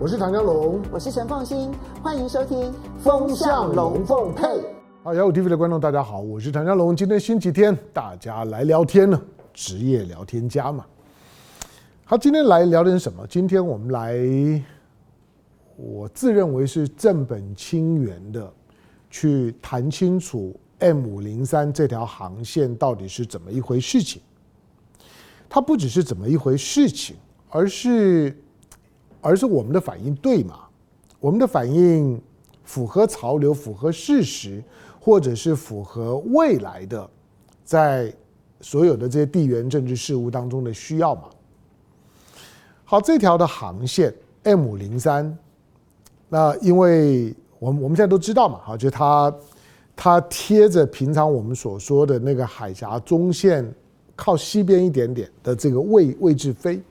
我是唐江龙，我是陈凤新，欢迎收听《风向龙凤配》。好，幺五 TV 的观众大家好，我是唐江龙。今天星期天，大家来聊天呢，职业聊天家嘛。好，今天来聊点什么？今天我们来，我自认为是正本清源的去谈清楚 M 五零三这条航线到底是怎么一回事情。它不只是怎么一回事情，而是，而是我们的反应对嘛？我们的反应符合潮流、符合事实，或者是符合未来的，在所有的这些地缘政治事务当中的需要嘛？好，这条的航线 M 零三，那因为我们我们现在都知道嘛，好，就它它贴着平常我们所说的那个海峡中线。靠西边一点点的这个位位置飞，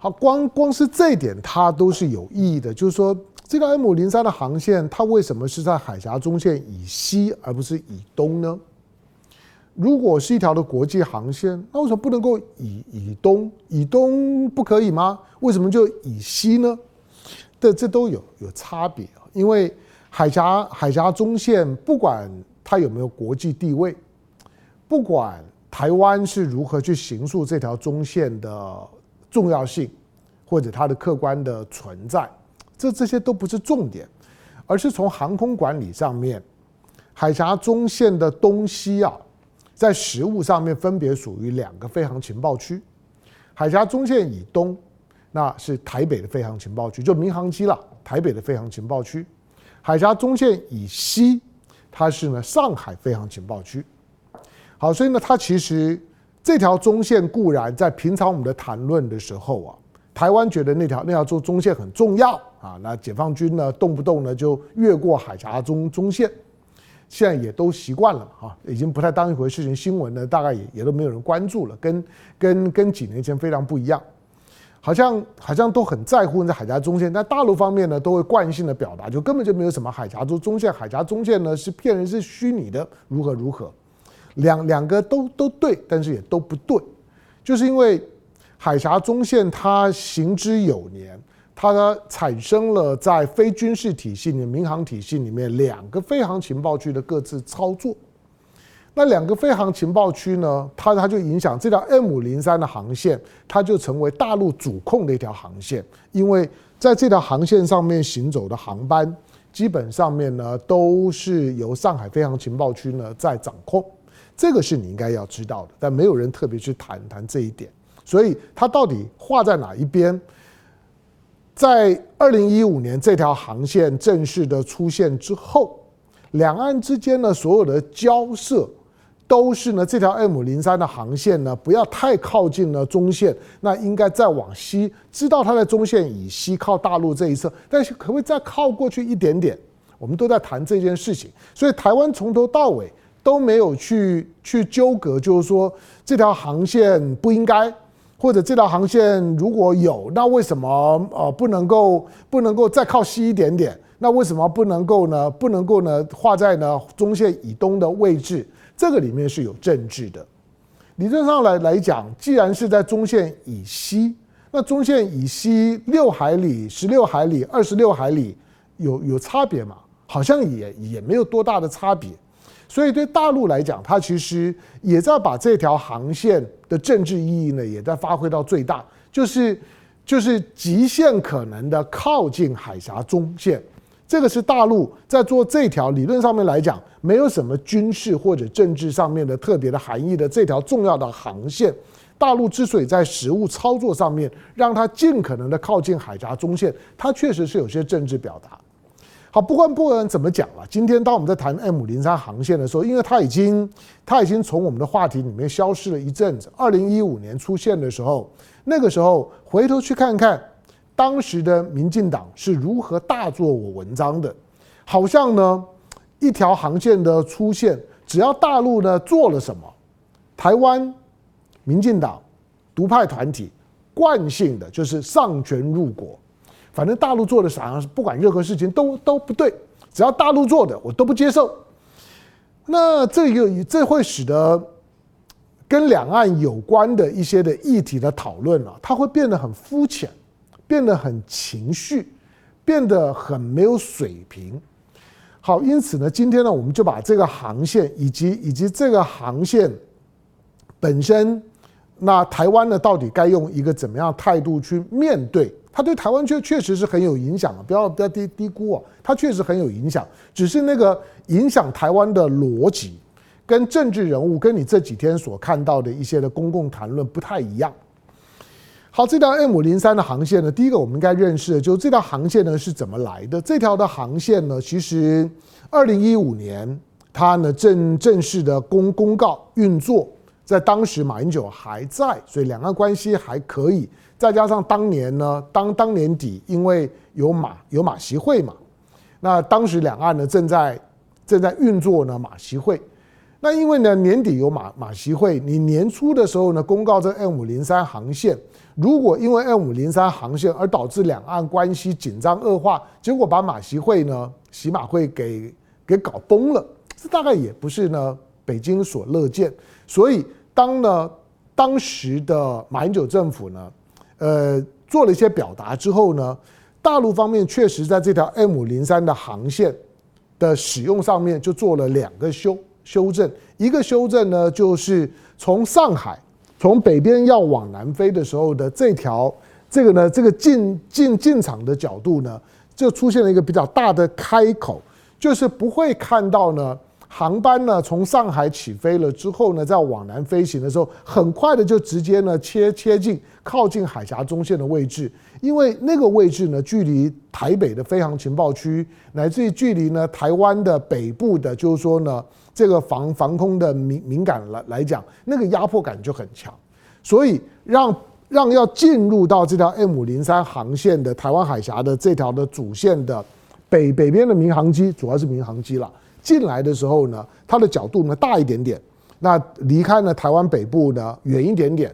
好，光光是这一点它都是有意义的。就是说，这个 M 零三的航线，它为什么是在海峡中线以西而不是以东呢？如果是一条的国际航线，那为什么不能够以以东？以东不可以吗？为什么就以西呢？这这都有有差别。因为海峡海峡中线，不管它有没有国际地位，不管。台湾是如何去形塑这条中线的重要性，或者它的客观的存在，这这些都不是重点，而是从航空管理上面，海峡中线的东西啊，在实物上面分别属于两个飞航情报区。海峡中线以东，那是台北的飞航情报区，就民航机了，台北的飞航情报区。海峡中线以西，它是呢上海飞航情报区。好，所以呢，它其实这条中线固然在平常我们的谈论的时候啊，台湾觉得那条那条中中线很重要啊，那解放军呢动不动呢就越过海峡中中线，现在也都习惯了啊，已经不太当一回事情，新闻呢大概也也都没有人关注了，跟跟跟几年前非常不一样，好像好像都很在乎在海峡中线，但大陆方面呢都会惯性的表达，就根本就没有什么海峡中中线，海峡中线呢是骗人，是虚拟的，如何如何。两两个都都对，但是也都不对，就是因为海峡中线它行之有年，它产生了在非军事体系里、民航体系里面两个飞航情报区的各自操作。那两个飞航情报区呢，它它就影响这条 M 五零三的航线，它就成为大陆主控的一条航线，因为在这条航线上面行走的航班，基本上面呢都是由上海飞航情报区呢在掌控。这个是你应该要知道的，但没有人特别去谈谈这一点。所以它到底画在哪一边？在二零一五年这条航线正式的出现之后，两岸之间的所有的交涉都是呢，这条 M 零三的航线呢不要太靠近了中线，那应该再往西，知道它在中线以西靠大陆这一侧，但是可不可以再靠过去一点点？我们都在谈这件事情，所以台湾从头到尾。都没有去去纠葛，就是说这条航线不应该，或者这条航线如果有，那为什么呃不能够不能够再靠西一点点？那为什么不能够呢？不能够呢？画在呢中线以东的位置？这个里面是有政治的。理论上来来讲，既然是在中线以西，那中线以西六海里、十六海里、二十六海里有有差别吗？好像也也没有多大的差别。所以对大陆来讲，它其实也在把这条航线的政治意义呢，也在发挥到最大，就是就是极限可能的靠近海峡中线。这个是大陆在做这条理论上面来讲，没有什么军事或者政治上面的特别的含义的这条重要的航线。大陆之所以在实物操作上面让它尽可能的靠近海峡中线，它确实是有些政治表达。不管不管怎么讲了，今天当我们在谈 M 零三航线的时候，因为它已经它已经从我们的话题里面消失了一阵子。二零一五年出现的时候，那个时候回头去看看，当时的民进党是如何大做我文章的，好像呢一条航线的出现，只要大陆呢做了什么，台湾民进党独派团体惯性的就是丧权入国。反正大陆做的啥，不管任何事情都都不对，只要大陆做的我都不接受。那这个这会使得跟两岸有关的一些的议题的讨论啊，它会变得很肤浅，变得很情绪，变得很没有水平。好，因此呢，今天呢，我们就把这个航线以及以及这个航线本身，那台湾呢，到底该用一个怎么样态度去面对？它对台湾确确实是很有影响啊，不要不要低低估啊，它确实很有影响。只是那个影响台湾的逻辑跟政治人物，跟你这几天所看到的一些的公共谈论不太一样。好，这条 M 零三的航线呢，第一个我们应该认识的就是这条航线呢是怎么来的？这条的航线呢，其实二零一五年它呢正正式的公公告运作，在当时马英九还在，所以两岸关系还可以。再加上当年呢，当当年底，因为有马有马习会嘛，那当时两岸呢正在正在运作呢马习会，那因为呢年底有马马习会，你年初的时候呢公告这 M 五零三航线，如果因为 M 五零三航线而导致两岸关系紧张恶化，结果把马习会呢习马会给给搞崩了，这大概也不是呢北京所乐见，所以当呢当时的马英九政府呢。呃，做了一些表达之后呢，大陆方面确实在这条 M 零三的航线的使用上面就做了两个修修正。一个修正呢，就是从上海从北边要往南飞的时候的这条这个呢，这个进进进场的角度呢，就出现了一个比较大的开口，就是不会看到呢。航班呢，从上海起飞了之后呢，在往南飞行的时候，很快的就直接呢切切近靠近海峡中线的位置，因为那个位置呢，距离台北的飞航情报区，乃至于距离呢台湾的北部的，就是说呢这个防防空的敏敏感来来讲，那个压迫感就很强，所以让让要进入到这条 M 五零三航线的台湾海峡的这条的主线的北北边的民航机，主要是民航机了。进来的时候呢，它的角度呢大一点点，那离开呢台湾北部呢远一点点，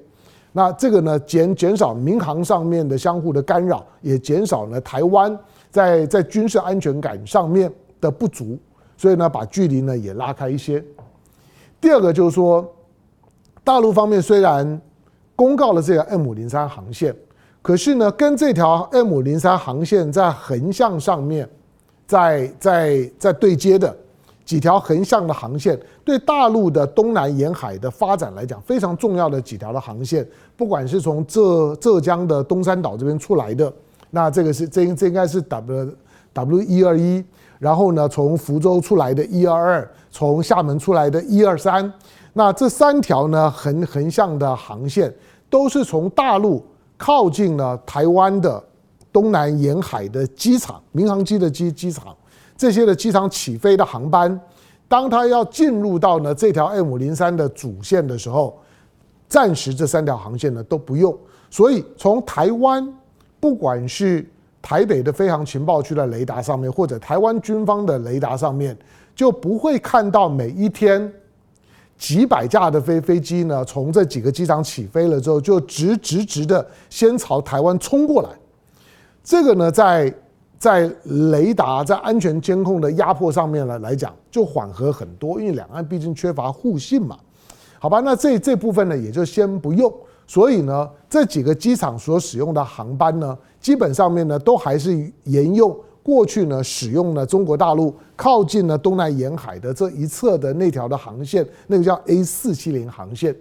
那这个呢减减少民航上面的相互的干扰，也减少呢台湾在在军事安全感上面的不足，所以呢把距离呢也拉开一些。第二个就是说，大陆方面虽然公告了这个 M 零三航线，可是呢跟这条 M 零三航线在横向上面在在在对接的。几条横向的航线，对大陆的东南沿海的发展来讲非常重要的几条的航线，不管是从浙浙江的东山岛这边出来的，那这个是这这应该是 W W 一二一，然后呢从福州出来的一二二，从厦门出来的一二三，那这三条呢横横向的航线都是从大陆靠近了台湾的东南沿海的机场，民航机的机机场。这些的机场起飞的航班，当它要进入到呢这条 M 零三的主线的时候，暂时这三条航线呢都不用。所以从台湾，不管是台北的飞航情报区的雷达上面，或者台湾军方的雷达上面，就不会看到每一天几百架的飞飞机呢从这几个机场起飞了之后，就直直直的先朝台湾冲过来。这个呢在。在雷达在安全监控的压迫上面来来讲，就缓和很多，因为两岸毕竟缺乏互信嘛。好吧，那这这部分呢也就先不用。所以呢，这几个机场所使用的航班呢，基本上面呢都还是沿用过去呢使用了中国大陆靠近呢东南沿海的这一侧的那条的航线，那个叫 A 四七零航线。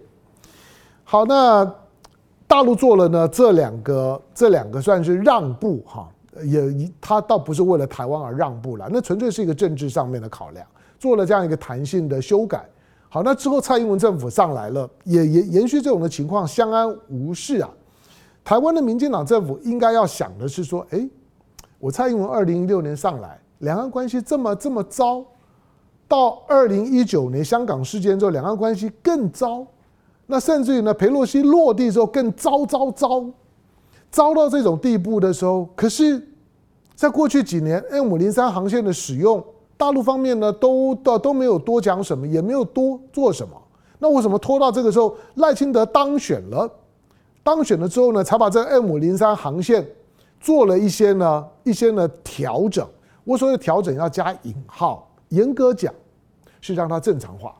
好，那大陆做了呢这两个这两个算是让步哈。也，他倒不是为了台湾而让步了，那纯粹是一个政治上面的考量，做了这样一个弹性的修改。好，那之后蔡英文政府上来了，也也延续这种的情况，相安无事啊。台湾的民进党政府应该要想的是说，诶，我蔡英文二零一六年上来，两岸关系这么这么糟，到二零一九年香港事件之后，两岸关系更糟，那甚至于呢，裴洛西落地之后更糟糟糟。糟到这种地步的时候，可是，在过去几年 M 零三航线的使用，大陆方面呢都都都没有多讲什么，也没有多做什么。那为什么拖到这个时候，赖清德当选了，当选了之后呢，才把这 M 零三航线做了一些呢一些呢调整？我所谓的调整要加引号，严格讲是让它正常化。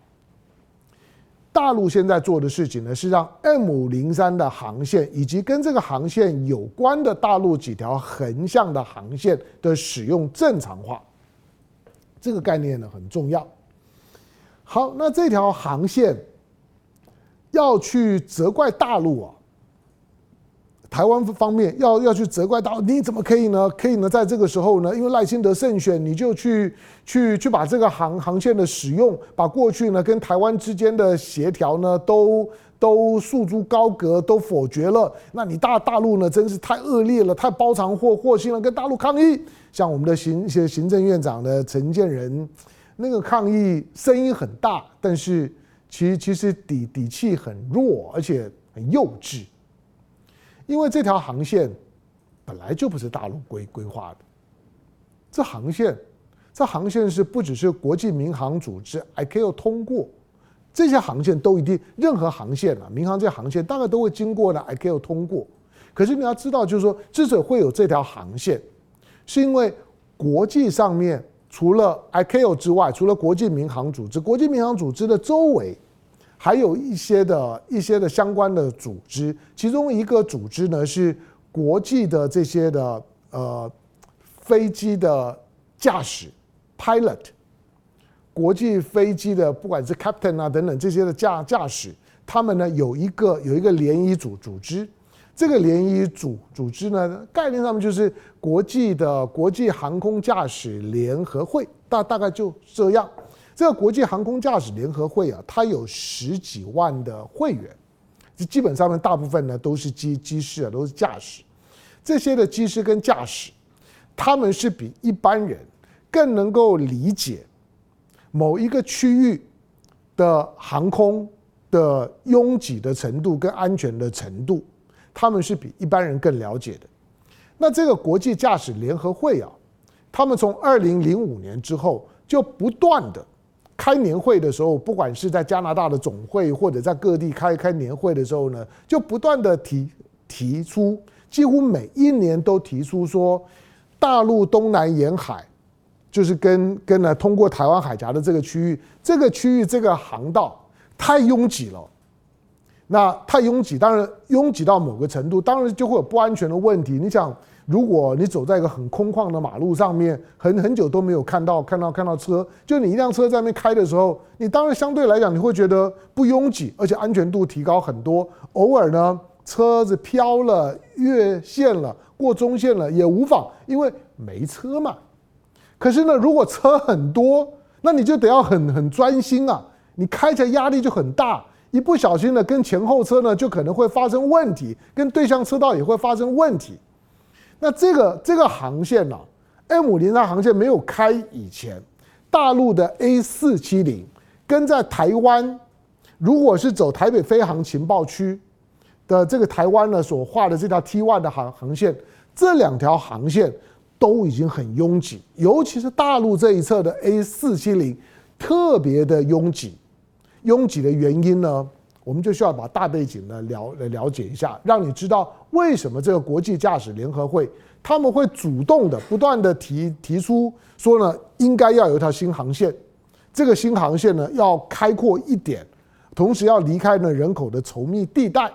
大陆现在做的事情呢，是让 M 五零三的航线以及跟这个航线有关的大陆几条横向的航线的使用正常化。这个概念呢很重要。好，那这条航线要去责怪大陆啊？台湾方面要要去责怪到你怎么可以呢？可以呢？在这个时候呢，因为赖清德胜选，你就去去去把这个航航线的使用，把过去呢跟台湾之间的协调呢都都束之高阁，都否决了。那你大大陆呢真是太恶劣了，太包藏祸祸心了，跟大陆抗议。像我们的行行政院长的陈建仁，那个抗议声音很大，但是其实其实底底气很弱，而且很幼稚。因为这条航线本来就不是大陆规规划的，这航线，这航线是不只是国际民航组织 ICAO 通过，这些航线都一定，任何航线啊，民航这些航线大概都会经过呢 ICAO 通过。可是你要知道，就是说，之所以会有这条航线，是因为国际上面除了 ICAO 之外，除了国际民航组织，国际民航组织的周围。还有一些的一些的相关的组织，其中一个组织呢是国际的这些的呃飞机的驾驶 pilot，国际飞机的不管是 captain 啊等等这些的驾驾驶，他们呢有一个有一个联谊组组织，这个联谊组组织呢概念上面就是国际的国际航空驾驶联合会，大大概就这样。这个国际航空驾驶联合会啊，它有十几万的会员，基本上呢，大部分呢都是机机师啊，都是驾驶。这些的机师跟驾驶，他们是比一般人更能够理解某一个区域的航空的拥挤的程度跟安全的程度，他们是比一般人更了解的。那这个国际驾驶联合会啊，他们从二零零五年之后就不断的。开年会的时候，不管是在加拿大的总会，或者在各地开开年会的时候呢，就不断的提提出，几乎每一年都提出说，大陆东南沿海，就是跟跟呢通过台湾海峡的这个区域，这个区域这个航道太拥挤了，那太拥挤，当然拥挤到某个程度，当然就会有不安全的问题。你想。如果你走在一个很空旷的马路上面，很很久都没有看到看到看到车，就你一辆车在那边开的时候，你当然相对来讲你会觉得不拥挤，而且安全度提高很多。偶尔呢，车子飘了、越线了、过中线了也无妨，因为没车嘛。可是呢，如果车很多，那你就得要很很专心啊，你开起来压力就很大，一不小心呢，跟前后车呢就可能会发生问题，跟对向车道也会发生问题。那这个这个航线呢，M 零三航线没有开以前，大陆的 A 四七零跟在台湾，如果是走台北飞航情报区的这个台湾呢所画的这条 T1 的航航线，这两条航线都已经很拥挤，尤其是大陆这一侧的 A 四七零特别的拥挤，拥挤的原因呢？我们就需要把大背景呢了来了解一下，让你知道为什么这个国际驾驶联合会他们会主动的不断的提提出说呢，应该要有一条新航线，这个新航线呢要开阔一点，同时要离开呢人口的稠密地带，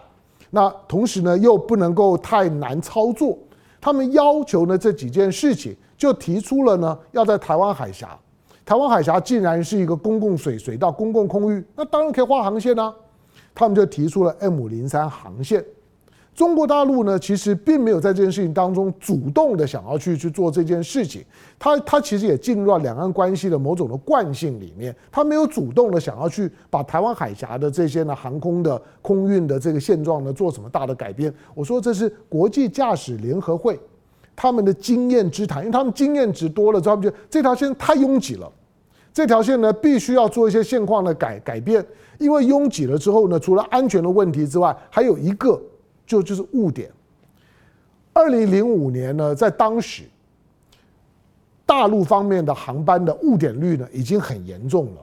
那同时呢又不能够太难操作，他们要求呢这几件事情，就提出了呢要在台湾海峡，台湾海峡既然是一个公共水水道、公共空域，那当然可以画航线啊。他们就提出了 M 零三航线。中国大陆呢，其实并没有在这件事情当中主动的想要去去做这件事情。他他其实也进入了两岸关系的某种的惯性里面。他没有主动的想要去把台湾海峡的这些呢航空的空运的这个现状呢做什么大的改变。我说这是国际驾驶联合会他们的经验之谈，因为他们经验值多了之后，他们觉得这条线太拥挤了。这条线呢，必须要做一些现况的改改变，因为拥挤了之后呢，除了安全的问题之外，还有一个就就是误点。二零零五年呢，在当时，大陆方面的航班的误点率呢，已经很严重了。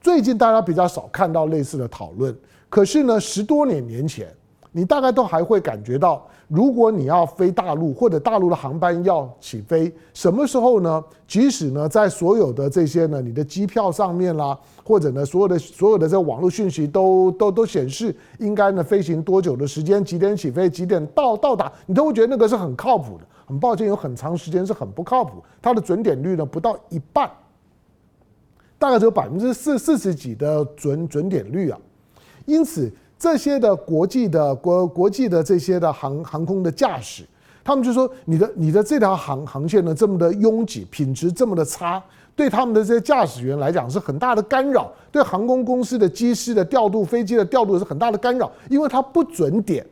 最近大家比较少看到类似的讨论，可是呢，十多年年前，你大概都还会感觉到，如果你要飞大陆或者大陆的航班要起飞，什么时候呢？即使呢，在所有的这些呢，你的机票上面啦，或者呢，所有的所有的这网络讯息都都都显示应该呢飞行多久的时间，几点起飞，几点到到达，你都会觉得那个是很靠谱的。很抱歉，有很长时间是很不靠谱，它的准点率呢不到一半，大概只有百分之四四十几的准准点率啊，因此。这些的国际的国国际的这些的航航空的驾驶，他们就说你的你的这条航航线呢这么的拥挤，品质这么的差，对他们的这些驾驶员来讲是很大的干扰，对航空公司的机师的调度、飞机的调度是很大的干扰，因为它不准点。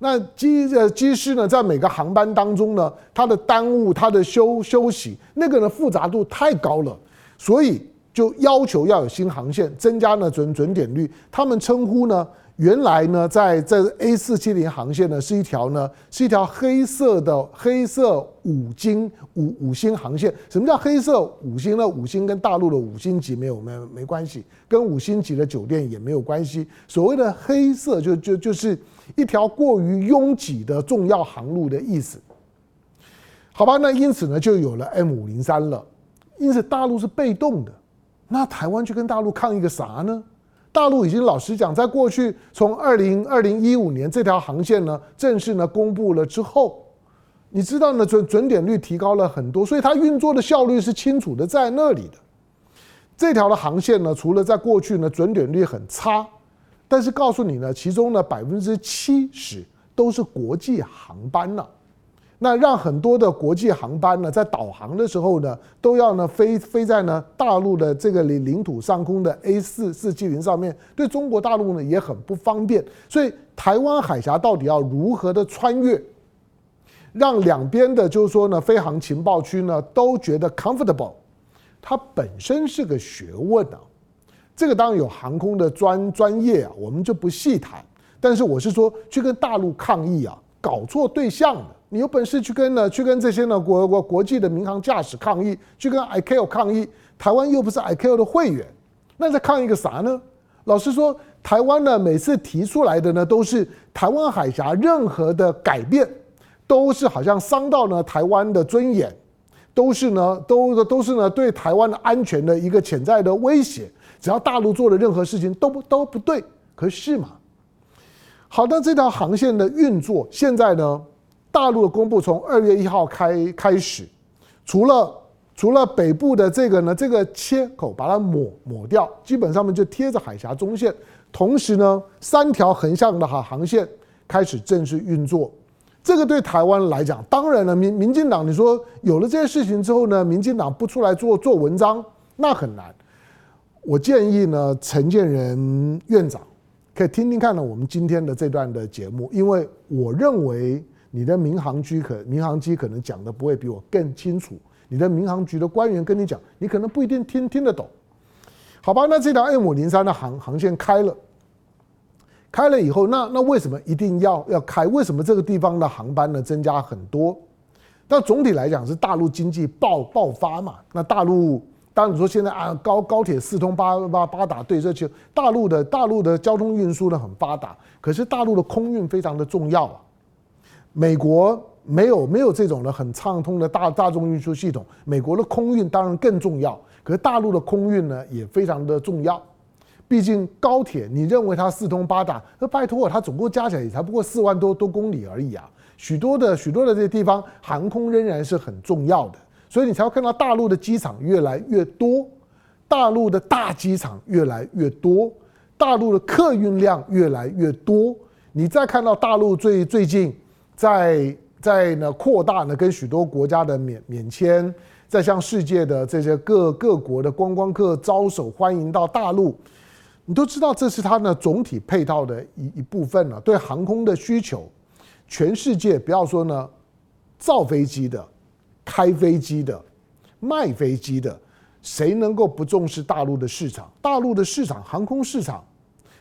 那机呃机师呢，在每个航班当中呢，他的耽误、他的休休息，那个呢复杂度太高了，所以就要求要有新航线，增加呢准准点率。他们称呼呢。原来呢，在这 A 四七零航线呢，是一条呢，是一条黑色的黑色五星五五星航线。什么叫黑色五星呢？五星跟大陆的五星级没有没没关系，跟五星级的酒店也没有关系。所谓的黑色就，就就是一条过于拥挤的重要航路的意思。好吧，那因此呢，就有了 M 五零三了。因此大陆是被动的，那台湾去跟大陆抗议个啥呢？大陆已经老实讲，在过去从二零二零一五年这条航线呢正式呢公布了之后，你知道呢准准点率提高了很多，所以它运作的效率是清楚的在那里的。这条的航线呢，除了在过去呢准点率很差，但是告诉你呢，其中呢百分之七十都是国际航班呢。那让很多的国际航班呢，在导航的时候呢，都要呢飞飞在呢大陆的这个领领土上空的 A 四四七零上面，对中国大陆呢也很不方便。所以台湾海峡到底要如何的穿越，让两边的，就是说呢，飞航情报区呢都觉得 comfortable，它本身是个学问啊。这个当然有航空的专专业啊，我们就不细谈。但是我是说，去跟大陆抗议啊，搞错对象了。你有本事去跟呢，去跟这些呢国国国际的民航驾驶抗议，去跟 ICAO 抗议。台湾又不是 ICAO 的会员，那在抗议个啥呢？老实说，台湾呢每次提出来的呢都是台湾海峡任何的改变，都是好像伤到呢台湾的尊严，都是呢都都是呢对台湾的安全的一个潜在的威胁。只要大陆做的任何事情都不都不对，可是嘛，好的，这条航线的运作现在呢？大陆的公布从二月一号开开始，除了除了北部的这个呢，这个切口把它抹抹掉，基本上面就贴着海峡中线。同时呢，三条横向的航航线开始正式运作。这个对台湾来讲，当然了，民民进党你说有了这些事情之后呢，民进党不出来做做文章，那很难。我建议呢，陈建仁院长可以听听看呢，我们今天的这段的节目，因为我认为。你的民航局可民航机可能讲的不会比我更清楚，你的民航局的官员跟你讲，你可能不一定听听得懂，好吧？那这条 M 五零三的航航线开了，开了以后，那那为什么一定要要开？为什么这个地方的航班呢增加很多？但总体来讲是大陆经济爆爆发嘛。那大陆当然你说现在啊高高铁四通八八八达，对，这就大陆的大陆的交通运输呢很发达，可是大陆的空运非常的重要啊。美国没有没有这种的很畅通的大大众运输系统，美国的空运当然更重要，可是大陆的空运呢也非常的重要。毕竟高铁，你认为它四通八达，那拜托它总共加起来也才不过四万多多公里而已啊。许多的许多的这些地方，航空仍然是很重要的，所以你才会看到大陆的机场越来越多，大陆的大机场越来越多，大陆的客运量越来越多。你再看到大陆最最近。在在呢扩大呢跟许多国家的免免签，在向世界的这些各各国的观光客招手欢迎到大陆，你都知道这是它呢总体配套的一一部分了。对航空的需求，全世界不要说呢造飞机的、开飞机的、卖飞机的，谁能够不重视大陆的市场？大陆的市场，航空市场，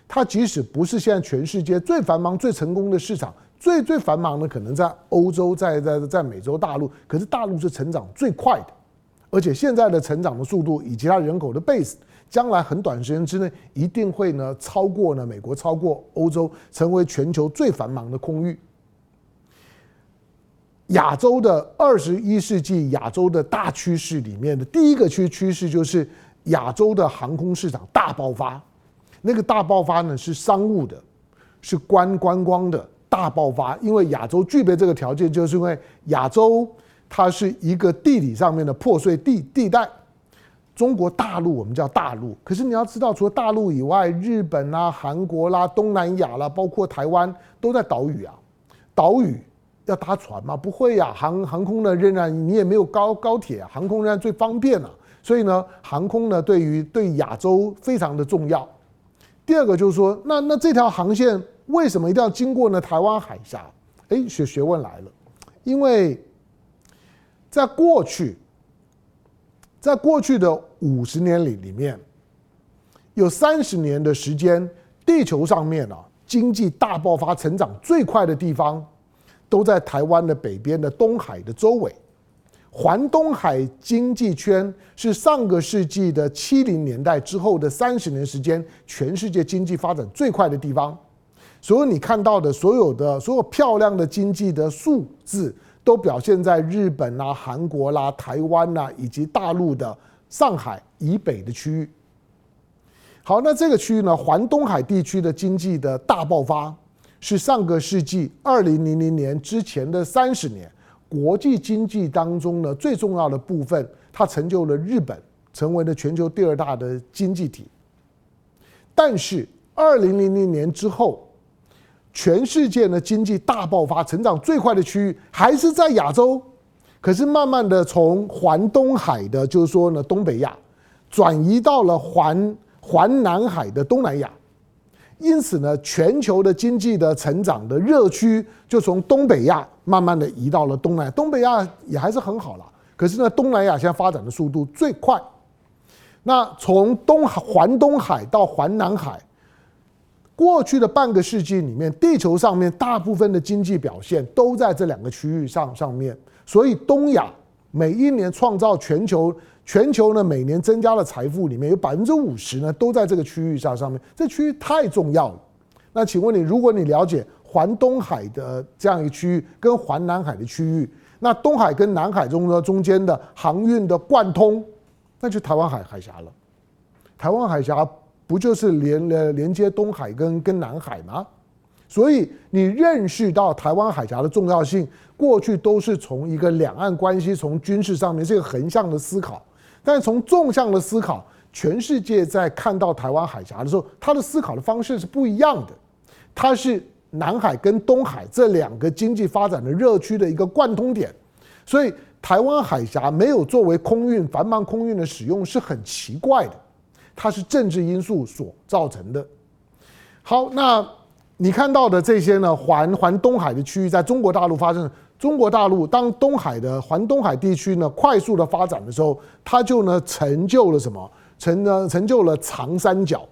它即使不是现在全世界最繁忙、最成功的市场。最最繁忙的可能在欧洲，在在在美洲大陆，可是大陆是成长最快的，而且现在的成长的速度以及它人口的 base，将来很短时间之内一定会呢超过呢美国，超过欧洲，成为全球最繁忙的空域。亚洲的二十一世纪亚洲的大趋势里面的第一个趋趋势就是亚洲的航空市场大爆发。那个大爆发呢是商务的，是观观光的大爆发。因为亚洲具备这个条件，就是因为亚洲它是一个地理上面的破碎地地带。中国大陆我们叫大陆，可是你要知道，除了大陆以外，日本啦、韩国啦、东南亚啦，包括台湾都在岛屿啊，岛屿。要搭船吗？不会呀、航航空呢仍然你也没有高高铁、啊，航空仍然最方便了、啊。所以呢，航空呢对于对亚洲非常的重要。第二个就是说，那那这条航线为什么一定要经过呢？台湾海峡？哎，学学问来了，因为在过去，在过去的五十年里里面，有三十年的时间，地球上面啊经济大爆发、成长最快的地方。都在台湾的北边的东海的周围，环东海经济圈是上个世纪的七零年代之后的三十年时间，全世界经济发展最快的地方。所以你看到的所有的所有漂亮的经济的数字，都表现在日本啦、韩国啦、台湾啦以及大陆的上海以北的区域。好，那这个区域呢，环东海地区的经济的大爆发。是上个世纪二零零零年之前的三十年，国际经济当中呢最重要的部分，它成就了日本成为了全球第二大的经济体。但是二零零零年之后，全世界的经济大爆发，成长最快的区域还是在亚洲，可是慢慢的从环东海的，就是说呢东北亚，转移到了环环南海的东南亚。因此呢，全球的经济的成长的热区就从东北亚慢慢的移到了东南亚。东北亚也还是很好了，可是呢，东南亚现在发展的速度最快。那从东海环东海到环南海，过去的半个世纪里面，地球上面大部分的经济表现都在这两个区域上上面，所以东亚每一年创造全球。全球呢，每年增加的财富里面有百分之五十呢，都在这个区域上上面。这区域太重要了。那请问你，如果你了解环东海的这样一个区域跟环南海的区域，那东海跟南海中的中间的航运的贯通，那就台湾海海峡了。台湾海峡不就是连呃连接东海跟跟南海吗？所以你认识到台湾海峡的重要性，过去都是从一个两岸关系，从军事上面这个横向的思考。但从纵向的思考，全世界在看到台湾海峡的时候，它的思考的方式是不一样的。它是南海跟东海这两个经济发展的热区的一个贯通点，所以台湾海峡没有作为空运繁忙空运的使用是很奇怪的，它是政治因素所造成的。好，那你看到的这些呢，环环东海的区域，在中国大陆发生。中国大陆当东海的环东海地区呢快速的发展的时候，它就呢成就了什么？成呢成就了长三角。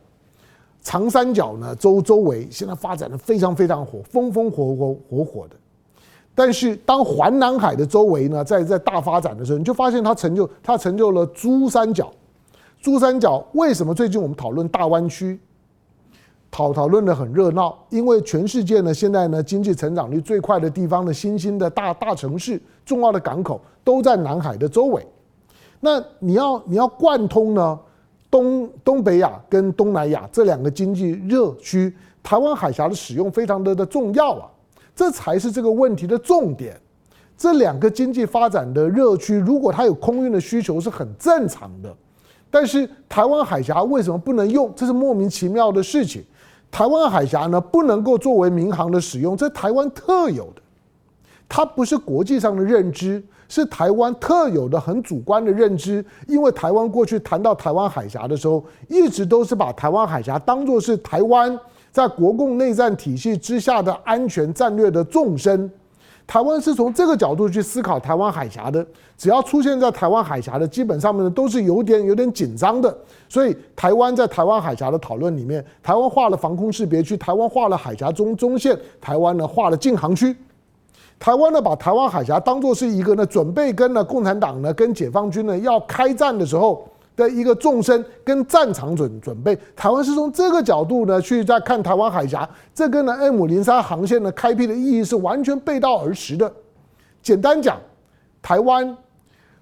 长三角呢周周围现在发展的非常非常火，风风火火火火的。但是当环南海的周围呢在在大发展的时候，你就发现它成就它成就了珠三角。珠三角为什么最近我们讨论大湾区？讨讨论得很热闹，因为全世界呢，现在呢，经济成长率最快的地方的新兴的大大城市、重要的港口都在南海的周围。那你要你要贯通呢，东东北亚跟东南亚这两个经济热区，台湾海峡的使用非常的的重要啊，这才是这个问题的重点。这两个经济发展的热区，如果它有空运的需求，是很正常的。但是台湾海峡为什么不能用？这是莫名其妙的事情。台湾海峡呢，不能够作为民航的使用，这台湾特有的，它不是国际上的认知，是台湾特有的很主观的认知。因为台湾过去谈到台湾海峡的时候，一直都是把台湾海峡当作是台湾在国共内战体系之下的安全战略的纵深。台湾是从这个角度去思考台湾海峡的，只要出现在台湾海峡的，基本上面呢都是有点有点紧张的。所以台湾在台湾海峡的讨论里面，台湾划了防空识别区，台湾划了海峡中中线，台湾呢划了禁航区。台湾呢把台湾海峡当作是一个呢准备跟呢共产党呢跟解放军呢要开战的时候，的一个纵深跟战场准准备。台湾是从这个角度呢去在看台湾海峡，这跟呢 M 零三航线的开辟的意义是完全背道而驰的。简单讲，台湾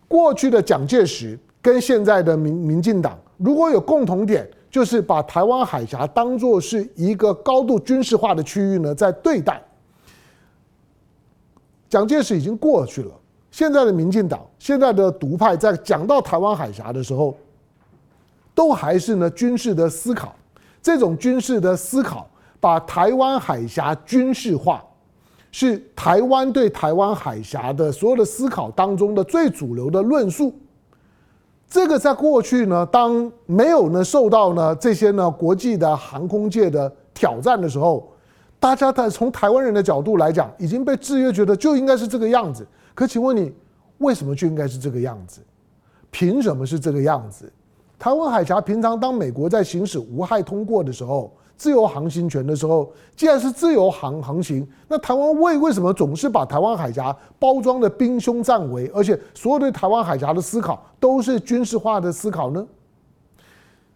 过去的蒋介石跟现在的民民进党如果有共同点，就是把台湾海峡当作是一个高度军事化的区域呢，在对待。蒋介石已经过去了，现在的民进党、现在的独派在讲到台湾海峡的时候，都还是呢军事的思考。这种军事的思考，把台湾海峡军事化，是台湾对台湾海峡的所有的思考当中的最主流的论述。这个在过去呢，当没有呢受到呢这些呢国际的航空界的挑战的时候，大家在从台湾人的角度来讲，已经被制约，觉得就应该是这个样子。可请问你，为什么就应该是这个样子？凭什么是这个样子？台湾海峡平常当美国在行使无害通过的时候，自由航行权的时候，既然是自由航航行，那台湾为为什么总是把台湾海峡包装的兵凶战危，而且所有对台湾海峡的思考都是军事化的思考呢？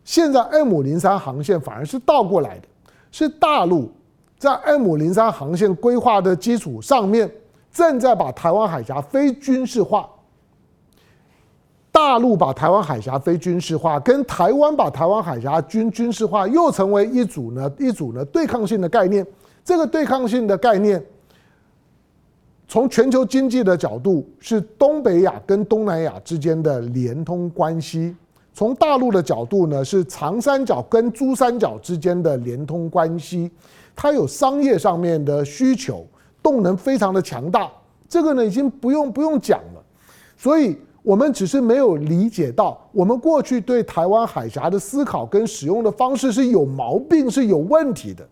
现在 M 零三航线反而是倒过来的，是大陆在 M 零三航线规划的基础上面，正在把台湾海峡非军事化。大陆把台湾海峡非军事化，跟台湾把台湾海峡军军事化，又成为一组呢一组呢对抗性的概念。这个对抗性的概念，从全球经济的角度是东北亚跟东南亚之间的连通关系；从大陆的角度呢是长三角跟珠三角之间的连通关系。它有商业上面的需求，动能非常的强大。这个呢已经不用不用讲了，所以。我们只是没有理解到，我们过去对台湾海峡的思考跟使用的方式是有毛病、是有问题的，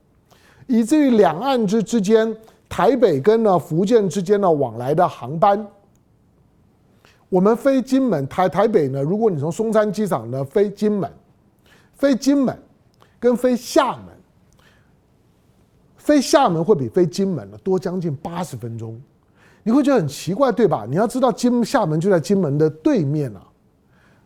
以至于两岸之之间，台北跟呢福建之间的往来的航班，我们飞金门台台北呢，如果你从松山机场呢飞金门，飞金门跟飞厦门，飞厦门会比飞金门呢多将近八十分钟。你会觉得很奇怪，对吧？你要知道，金厦门就在金门的对面啊。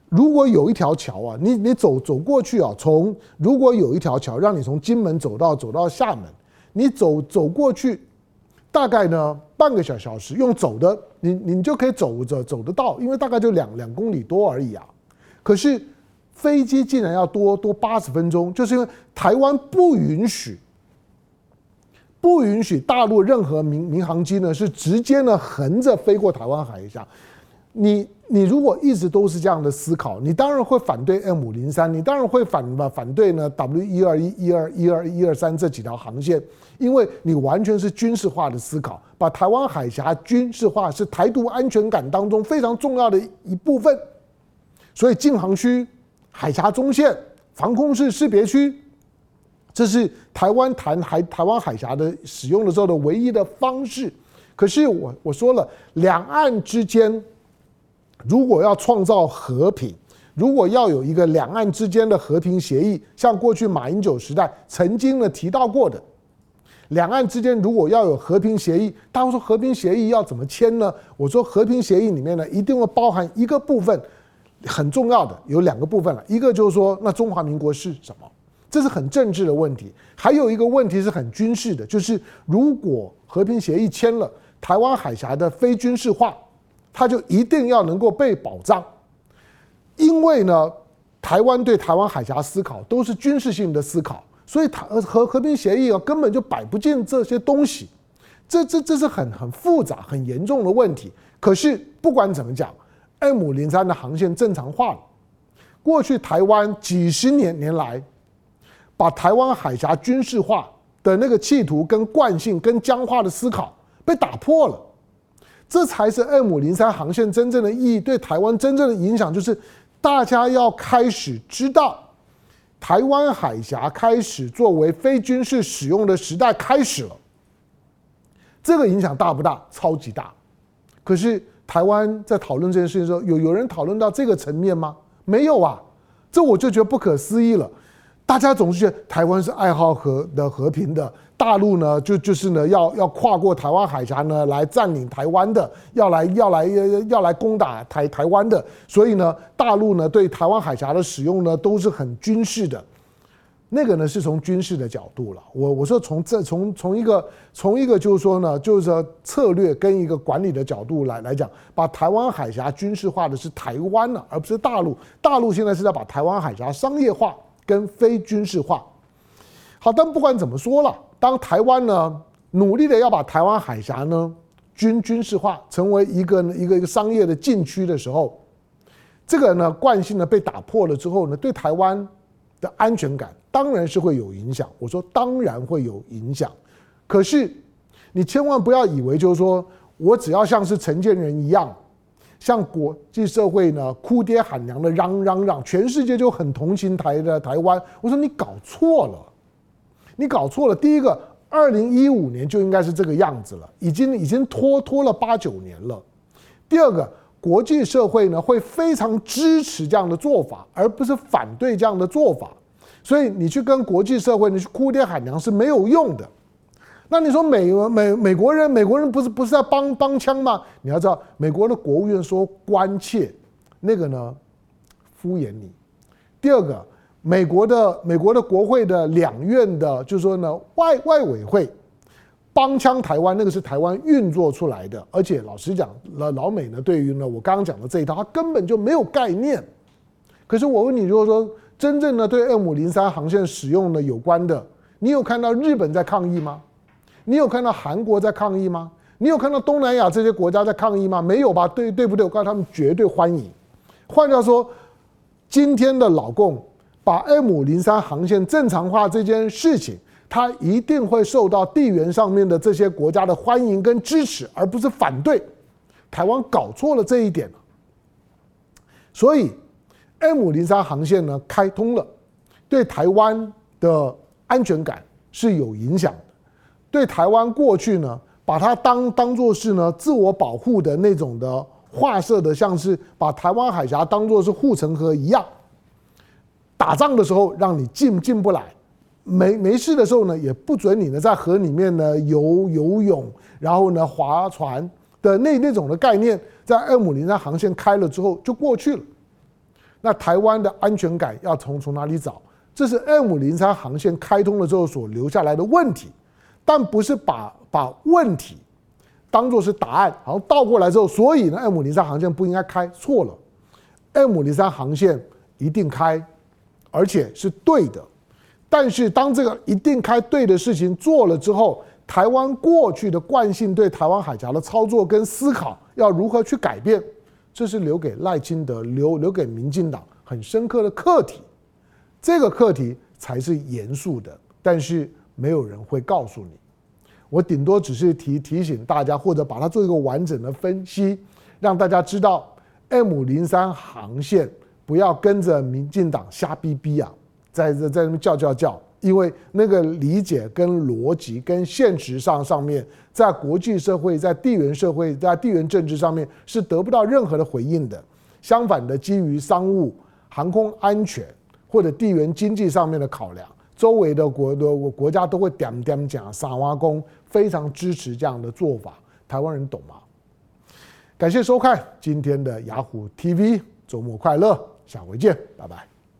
如果有一条桥啊，你你走走过去啊，从如果有一条桥让你从金门走到走到厦门，你走走过去，大概呢半个小小时用走的，你你就可以走着走得到，因为大概就两两公里多而已啊。可是飞机竟然要多多八十分钟，就是因为台湾不允许。不允许大陆任何民民航机呢，是直接呢横着飞过台湾海峡。你你如果一直都是这样的思考，你当然会反对 M 零三，你当然会反反对呢 W 一二一一二一二一二三这几条航线，因为你完全是军事化的思考，把台湾海峡军事化是台独安全感当中非常重要的一部分。所以禁航区、海峡中线、防空识识别区。这是台湾谈海台湾海峡的使用的时候的唯一的方式。可是我我说了，两岸之间如果要创造和平，如果要有一个两岸之间的和平协议，像过去马英九时代曾经呢提到过的，两岸之间如果要有和平协议，大家说和平协议要怎么签呢？我说和平协议里面呢一定会包含一个部分很重要的，有两个部分了，一个就是说那中华民国是什么？这是很政治的问题，还有一个问题是很军事的，就是如果和平协议签了，台湾海峡的非军事化，它就一定要能够被保障，因为呢，台湾对台湾海峡思考都是军事性的思考，所以台和和平协议啊根本就摆不进这些东西，这这这是很很复杂、很严重的问题。可是不管怎么讲，M 零三的航线正常化了，过去台湾几十年年来。把台湾海峡军事化的那个企图、跟惯性、跟僵化的思考被打破了，这才是 M 零三航线真正的意义。对台湾真正的影响，就是大家要开始知道，台湾海峡开始作为非军事使用的时代开始了。这个影响大不大？超级大。可是台湾在讨论这件事情的时候，有有人讨论到这个层面吗？没有啊。这我就觉得不可思议了。大家总是觉得台湾是爱好和的和平的，大陆呢就就是呢要要跨过台湾海峡呢来占领台湾的，要来要来要要来攻打台台湾的，所以呢大陆呢对台湾海峡的使用呢都是很军事的。那个呢是从军事的角度了，我我说从这从从一个从一个就是说呢，就是说策略跟一个管理的角度来来讲，把台湾海峡军事化的是台湾了，而不是大陆。大陆现在是在把台湾海峡商业化跟非军事化。好，但不管怎么说了，当台湾呢努力的要把台湾海峡呢军军事化，成为一个一个一个商业的禁区的时候，这个呢惯性呢被打破了之后呢，对台湾的安全感。当然是会有影响，我说当然会有影响，可是你千万不要以为就是说我只要像是陈建仁一样，向国际社会呢哭爹喊娘的嚷嚷嚷，全世界就很同情台的台湾。我说你搞错了，你搞错了。第一个，二零一五年就应该是这个样子了，已经已经拖拖了八九年了。第二个，国际社会呢会非常支持这样的做法，而不是反对这样的做法。所以你去跟国际社会，你去哭爹喊娘是没有用的。那你说美美美国人，美国人不是不是在帮帮腔吗？你要知道，美国的国务院说关切，那个呢敷衍你。第二个，美国的美国的国会的两院的，就是说呢外外委会帮腔台湾，那个是台湾运作出来的。而且老实讲，老老美呢对于呢我刚刚讲的这一套，他根本就没有概念。可是我问你，如果说，真正的对 M 零三航线使用的有关的，你有看到日本在抗议吗？你有看到韩国在抗议吗？你有看到东南亚这些国家在抗议吗？没有吧？对对不对？我告诉他们绝对欢迎。换句话说，今天的老共把 M 零三航线正常化这件事情，它一定会受到地缘上面的这些国家的欢迎跟支持，而不是反对。台湾搞错了这一点，所以。M 零三航线呢开通了，对台湾的安全感是有影响。对台湾过去呢，把它当当作是呢自我保护的那种的划设的，像是把台湾海峡当作是护城河一样。打仗的时候让你进进不来，没没事的时候呢也不准你呢在河里面呢游游泳，然后呢划船的那那种的概念，在 M 零三航线开了之后就过去了。那台湾的安全感要从从哪里找？这是 M 零三航线开通了之后所留下来的问题，但不是把把问题当作是答案，然后倒过来之后，所以呢，M 零三航线不应该开，错了。M 零三航线一定开，而且是对的。但是当这个一定开对的事情做了之后，台湾过去的惯性对台湾海峡的操作跟思考要如何去改变？这是留给赖清德、留留给民进党很深刻的课题，这个课题才是严肃的，但是没有人会告诉你。我顶多只是提提醒大家，或者把它做一个完整的分析，让大家知道 M 零三航线不要跟着民进党瞎逼逼啊，在在在那边叫叫叫。因为那个理解跟逻辑跟现实上上面，在国际社会、在地缘社会、在地缘政治上面是得不到任何的回应的。相反的，基于商务、航空安全或者地缘经济上面的考量，周围的国的国家都会点点讲撒挖工，非常支持这样的做法。台湾人懂吗？感谢收看今天的雅虎 TV，周末快乐，下回见，拜拜。